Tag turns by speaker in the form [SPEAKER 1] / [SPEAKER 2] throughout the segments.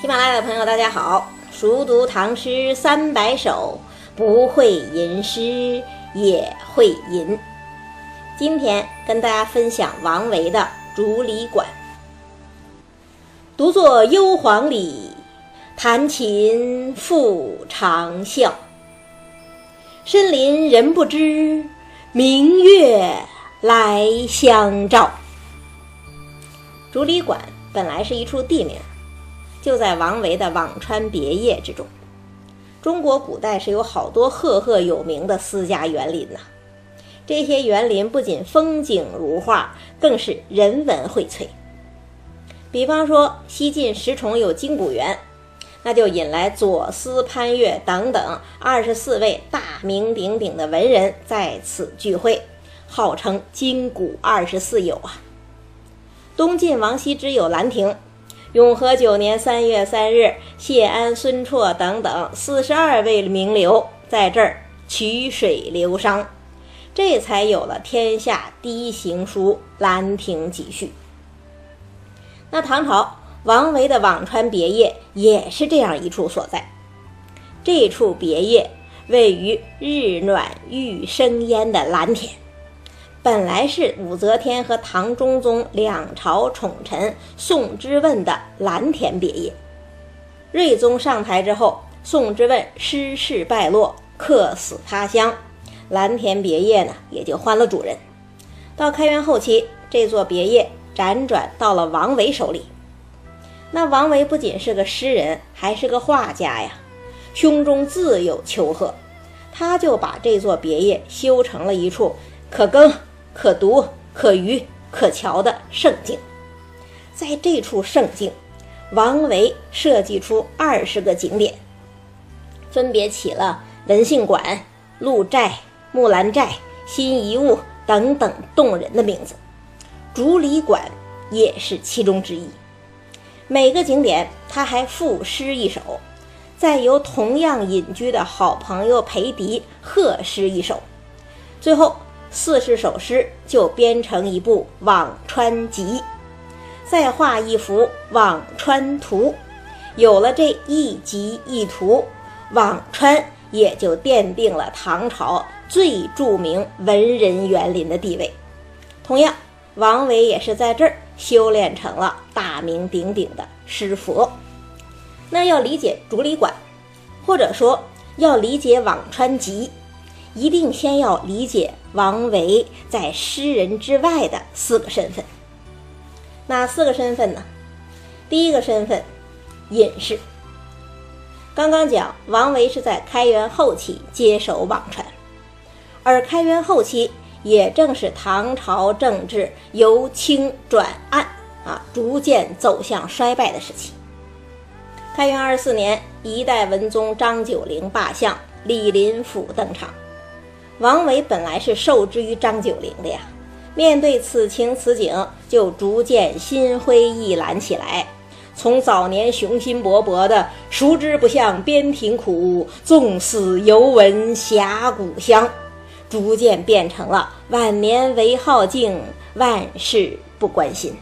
[SPEAKER 1] 喜马拉雅的朋友，大家好！熟读唐诗三百首，不会吟诗也会吟。今天跟大家分享王维的《竹里馆》。独坐幽篁里，弹琴复长啸。深林人不知，明月来相照。竹里馆本来是一处地名。就在王维的《辋川别业》之中。中国古代是有好多赫赫有名的私家园林呐，这些园林不仅风景如画，更是人文荟萃。比方说，西晋石崇有金谷园，那就引来左思、潘岳等等二十四位大名鼎鼎的文人在此聚会，号称金谷二十四友啊。东晋王羲之有兰亭。永和九年三月三日，谢安、孙绰等等四十二位名流在这儿曲水流觞，这才有了天下第一行书《兰亭集序》。那唐朝王维的《辋川别业》也是这样一处所在。这处别业位于日暖玉生烟的蓝田。本来是武则天和唐中宗两朝宠臣宋之问的蓝田别业。睿宗上台之后，宋之问失势败落，客死他乡，蓝田别业呢也就换了主人。到开元后期，这座别业辗转到了王维手里。那王维不仅是个诗人，还是个画家呀，胸中自有丘壑，他就把这座别业修成了一处可耕。可读、可渔、可瞧的胜境，在这处胜境，王维设计出二十个景点，分别起了文信馆、鹿寨、木兰寨、新遗物等等动人的名字。竹里馆也是其中之一。每个景点他还赋诗一首，再由同样隐居的好朋友裴迪贺诗一首，最后。四十首诗就编成一部《辋川集》，再画一幅《辋川图》，有了这一集一图，辋川也就奠定了唐朝最著名文人园林的地位。同样，王维也是在这儿修炼成了大名鼎鼎的诗佛。那要理解竹里馆，或者说要理解《辋川集》。一定先要理解王维在诗人之外的四个身份。哪四个身份呢？第一个身份，隐士。刚刚讲，王维是在开元后期接手辋川，而开元后期也正是唐朝政治由清转暗啊，逐渐走向衰败的时期。开元二十四年，一代文宗张九龄罢相，李林甫登场。王维本来是受制于张九龄的呀，面对此情此景，就逐渐心灰意懒起来。从早年雄心勃勃的“熟知不向边庭苦，纵死犹闻峡谷香”，逐渐变成了晚年唯好静，万事不关心。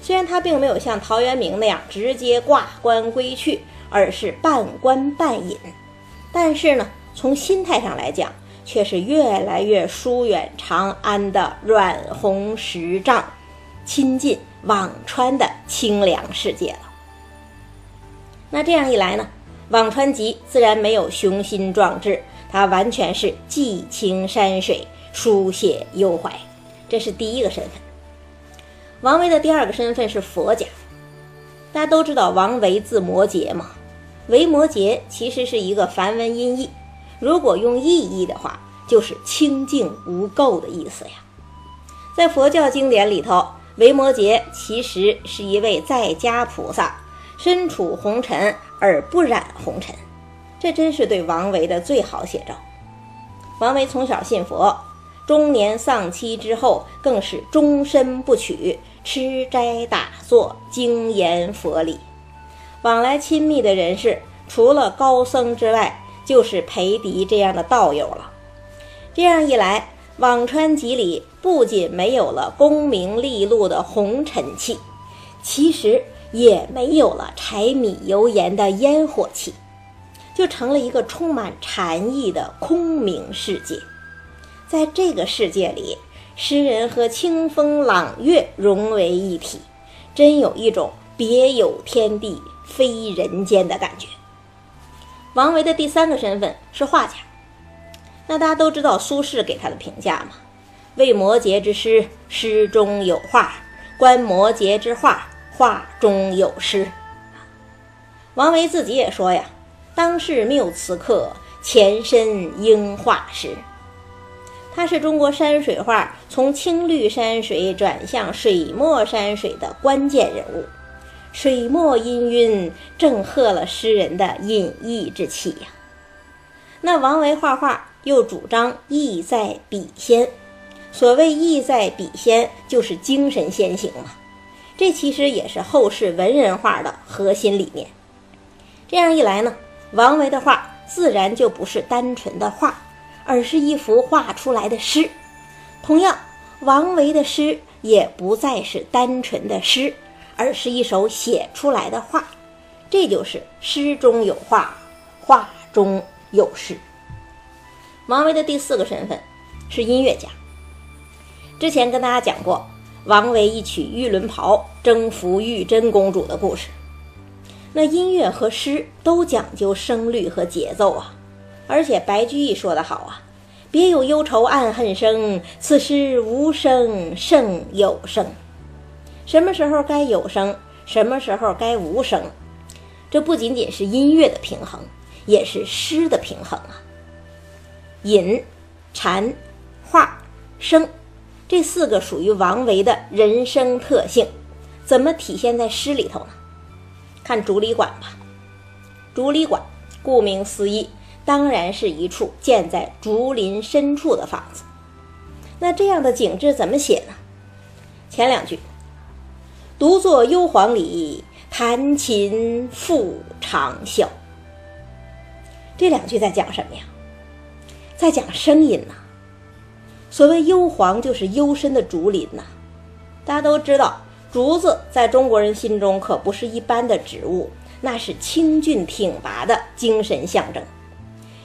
[SPEAKER 1] 虽然他并没有像陶渊明那样直接挂冠归去，而是半官半隐，但是呢，从心态上来讲，却是越来越疏远长安的软红石障，亲近辋川的清凉世界了。那这样一来呢，《辋川集》自然没有雄心壮志，它完全是寄情山水，书写幽怀，这是第一个身份。王维的第二个身份是佛家。大家都知道王维字摩诘嘛，维摩诘其实是一个梵文音译。如果用意义的话，就是清净无垢的意思呀。在佛教经典里头，维摩诘其实是一位在家菩萨，身处红尘而不染红尘，这真是对王维的最好写照。王维从小信佛，中年丧妻之后，更是终身不娶，吃斋打坐，精研佛理。往来亲密的人士，除了高僧之外，就是裴迪这样的道友了。这样一来，《辋川集》里不仅没有了功名利禄的红尘气，其实也没有了柴米油盐的烟火气，就成了一个充满禅意的空明世界。在这个世界里，诗人和清风朗月融为一体，真有一种别有天地非人间的感觉。王维的第三个身份是画家，那大家都知道苏轼给他的评价嘛：“为摩诘之诗，诗中有画；观摩诘之画，画中有诗。”王维自己也说呀：“当世谬词客，前身应画师。”他是中国山水画从青绿山水转向水墨山水的关键人物，水墨氤氲，正合了诗人的隐逸之气呀。那王维画画又主张意在笔先，所谓意在笔先，就是精神先行嘛。这其实也是后世文人画的核心理念。这样一来呢，王维的画自然就不是单纯的画。而是一幅画出来的诗，同样，王维的诗也不再是单纯的诗，而是一首写出来的画，这就是诗中有画，画中有诗。王维的第四个身份是音乐家。之前跟大家讲过，王维一曲《玉轮袍》征服玉真公主的故事。那音乐和诗都讲究声律和节奏啊。而且白居易说得好啊，“别有忧愁暗恨生，此时无声胜有声。”什么时候该有声，什么时候该无声，这不仅仅是音乐的平衡，也是诗的平衡啊。隐、禅、画、声，这四个属于王维的人生特性，怎么体现在诗里头呢？看竹里馆吧，竹里馆，顾名思义。当然是一处建在竹林深处的房子。那这样的景致怎么写呢？前两句：“独坐幽篁里，弹琴复长啸。”这两句在讲什么呀？在讲声音呐。所谓幽篁，就是幽深的竹林呐。大家都知道，竹子在中国人心中可不是一般的植物，那是清俊挺拔的精神象征。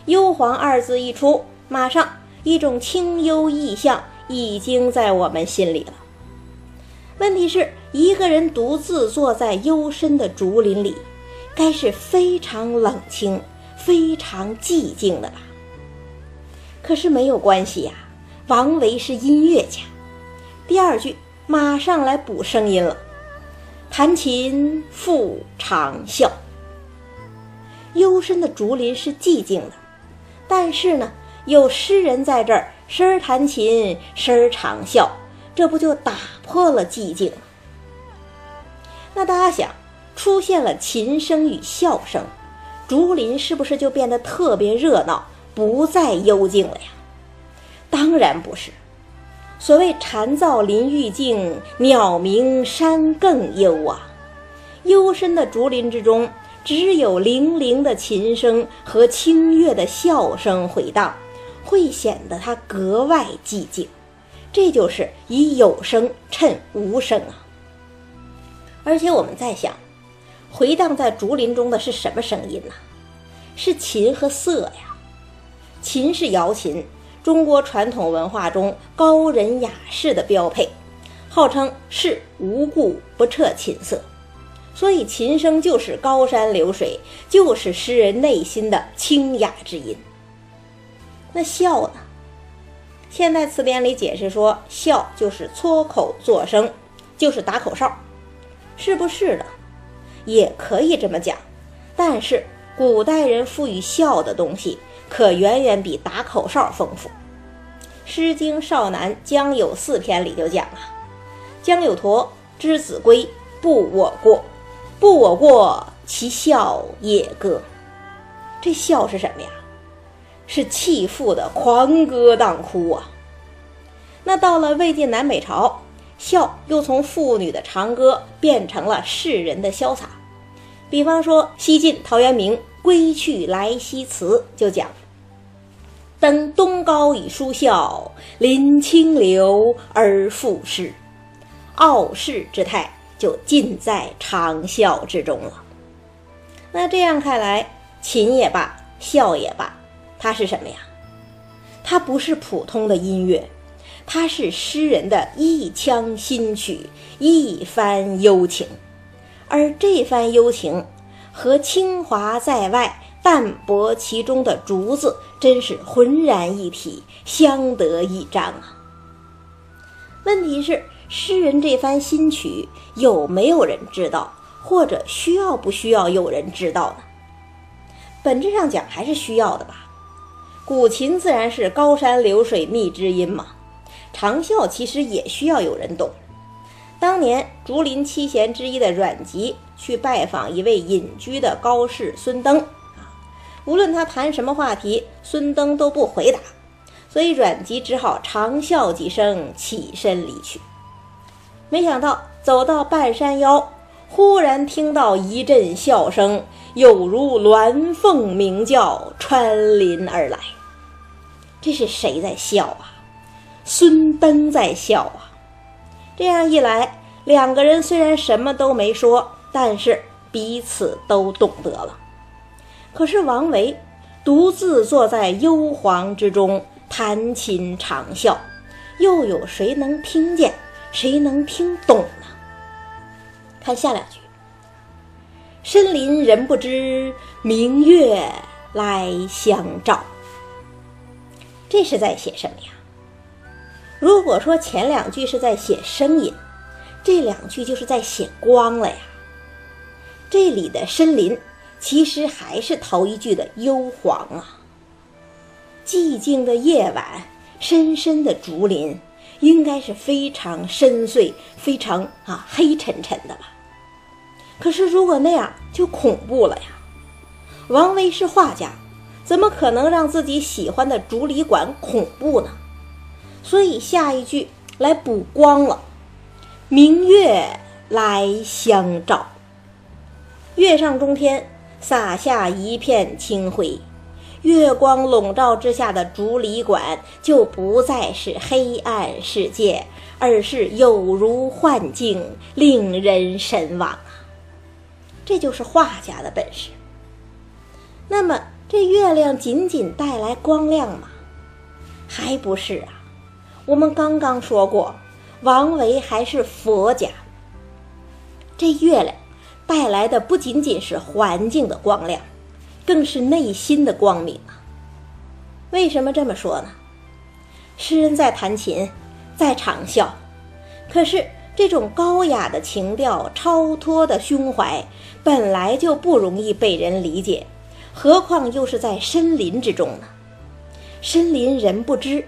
[SPEAKER 1] 幽篁二字一出，马上一种清幽意象已经在我们心里了。问题是，一个人独自坐在幽深的竹林里，该是非常冷清、非常寂静的吧？可是没有关系呀，王维是音乐家。第二句马上来补声音了，弹琴复长啸。幽深的竹林是寂静的。但是呢，有诗人在这儿，声儿弹琴，声儿长啸，这不就打破了寂静？那大家想，出现了琴声与笑声，竹林是不是就变得特别热闹，不再幽静了呀？当然不是。所谓蝉噪林愈静，鸟鸣山更幽啊。幽深的竹林之中。只有零零的琴声和清越的笑声回荡，会显得它格外寂静。这就是以有声衬无声啊！而且我们在想，回荡在竹林中的是什么声音呢？是琴和瑟呀。琴是瑶琴，中国传统文化中高人雅士的标配，号称是无故不彻琴瑟。所以，琴声就是高山流水，就是诗人内心的清雅之音。那笑呢？现代词典里解释说，笑就是撮口作声，就是打口哨，是不是的？也可以这么讲。但是，古代人赋予笑的东西，可远远比打口哨丰富。《诗经·少男·江有四篇》里就讲啊：“江有驼之子归，不我过。”不我过，其笑也歌。这笑是什么呀？是弃妇的狂歌荡哭啊！那到了魏晋南北朝，笑又从妇女的长歌变成了世人的潇洒。比方说西晋陶渊明《归去来兮辞》就讲：“登东皋以舒啸，临清流而赋诗。傲世之态，就尽在长啸之中了。那这样看来，琴也罢，笑也罢，它是什么呀？它不是普通的音乐，它是诗人的一腔心曲，一番幽情。而这番幽情，和清华在外、淡泊其中的竹子，真是浑然一体，相得益彰啊。问题是，诗人这番新曲有没有人知道？或者需要不需要有人知道呢？本质上讲还是需要的吧。古琴自然是高山流水觅知音嘛，长啸其实也需要有人懂。当年竹林七贤之一的阮籍去拜访一位隐居的高士孙登啊，无论他谈什么话题，孙登都不回答，所以阮籍只好长啸几声，起身离去。没想到走到半山腰。忽然听到一阵笑声，有如鸾凤鸣叫，穿林而来。这是谁在笑啊？孙登在笑啊！这样一来，两个人虽然什么都没说，但是彼此都懂得了。可是王维独自坐在幽篁之中弹琴长啸，又有谁能听见？谁能听懂呢？看下两句：“深林人不知，明月来相照。”这是在写什么呀？如果说前两句是在写声音，这两句就是在写光了呀。这里的深林其实还是头一句的幽篁啊。寂静的夜晚，深深的竹林。应该是非常深邃、非常啊黑沉沉的吧。可是如果那样就恐怖了呀。王维是画家，怎么可能让自己喜欢的竹里馆恐怖呢？所以下一句来补光了：“明月来相照，月上中天，洒下一片清辉。”月光笼罩之下的竹里馆，就不再是黑暗世界，而是有如幻境，令人神往啊！这就是画家的本事。那么，这月亮仅仅带来光亮吗？还不是啊！我们刚刚说过，王维还是佛家。这月亮带来的不仅仅是环境的光亮。更是内心的光明啊！为什么这么说呢？诗人在弹琴，在长啸，可是这种高雅的情调、超脱的胸怀，本来就不容易被人理解，何况又是在深林之中呢？深林人不知，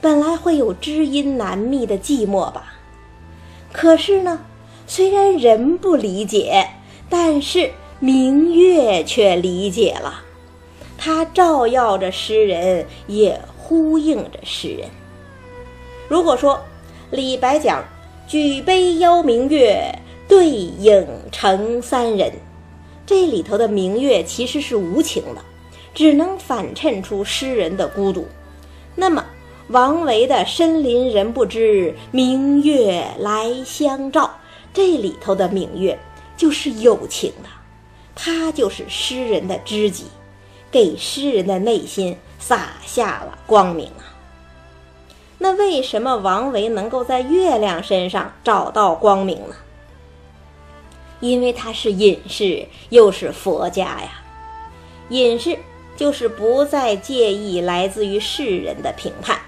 [SPEAKER 1] 本来会有知音难觅的寂寞吧？可是呢，虽然人不理解，但是。明月却理解了，它照耀着诗人，也呼应着诗人。如果说李白讲“举杯邀明月，对影成三人”，这里头的明月其实是无情的，只能反衬出诗人的孤独。那么王维的“深林人不知，明月来相照”，这里头的明月就是有情的。他就是诗人的知己，给诗人的内心洒下了光明啊。那为什么王维能够在月亮身上找到光明呢？因为他是隐士，又是佛家呀。隐士就是不再介意来自于世人的评判，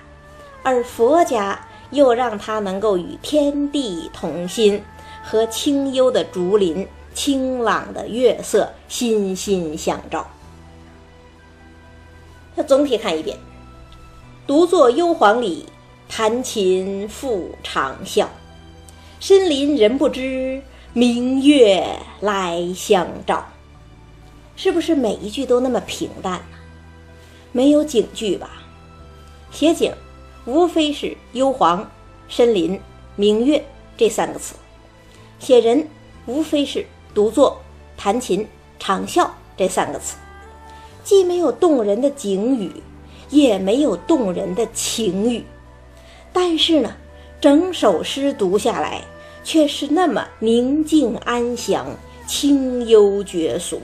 [SPEAKER 1] 而佛家又让他能够与天地同心，和清幽的竹林。清朗的月色，心心相照。那总体看一遍，独坐幽篁里，弹琴复长啸。深林人不知，明月来相照。是不是每一句都那么平淡呢？没有景句吧？写景，无非是幽篁、深林、明月这三个词；写人，无非是。独坐、弹琴、长啸这三个词，既没有动人的景语，也没有动人的情语，但是呢，整首诗读下来，却是那么宁静安详、清幽绝俗。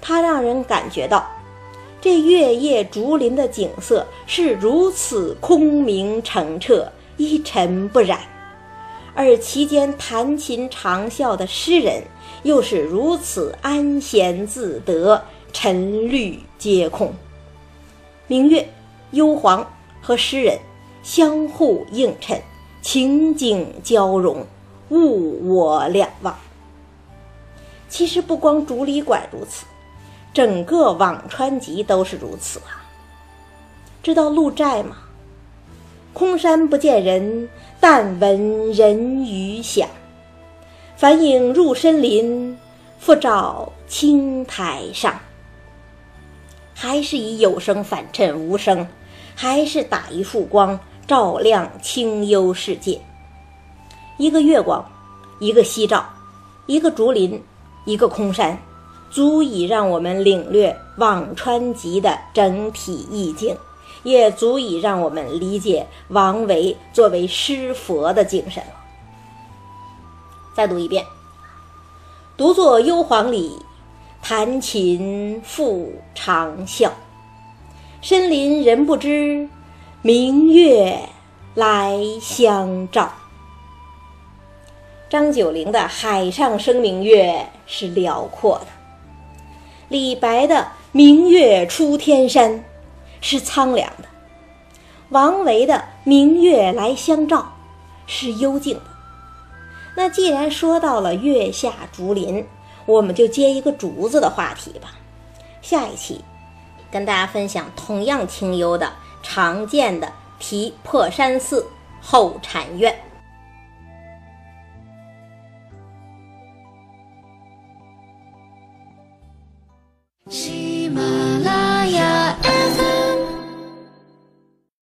[SPEAKER 1] 它让人感觉到，这月夜竹林的景色是如此空明澄澈、一尘不染，而其间弹琴长啸的诗人又是如此安闲自得、沉虑皆空。明月、幽篁和诗人相互映衬，情景交融，物我两忘。其实不光竹里馆如此。整个辋川集都是如此啊！知道鹿柴吗？空山不见人，但闻人语响。返影入深林，复照青苔上。还是以有声反衬无声，还是打一束光，照亮清幽世界。一个月光，一个夕照，一个竹林，一个空山。足以让我们领略《辋川集》的整体意境，也足以让我们理解王维作为诗佛的精神。再读一遍：“独坐幽篁里，弹琴复长啸。深林人不知，明月来相照。”张九龄的“海上生明月”是辽阔的。李白的“明月出天山”是苍凉的，王维的“明月来相照”是幽静的。那既然说到了月下竹林，我们就接一个竹子的话题吧。下一期跟大家分享同样清幽的常见的题破山寺后禅院。
[SPEAKER 2] She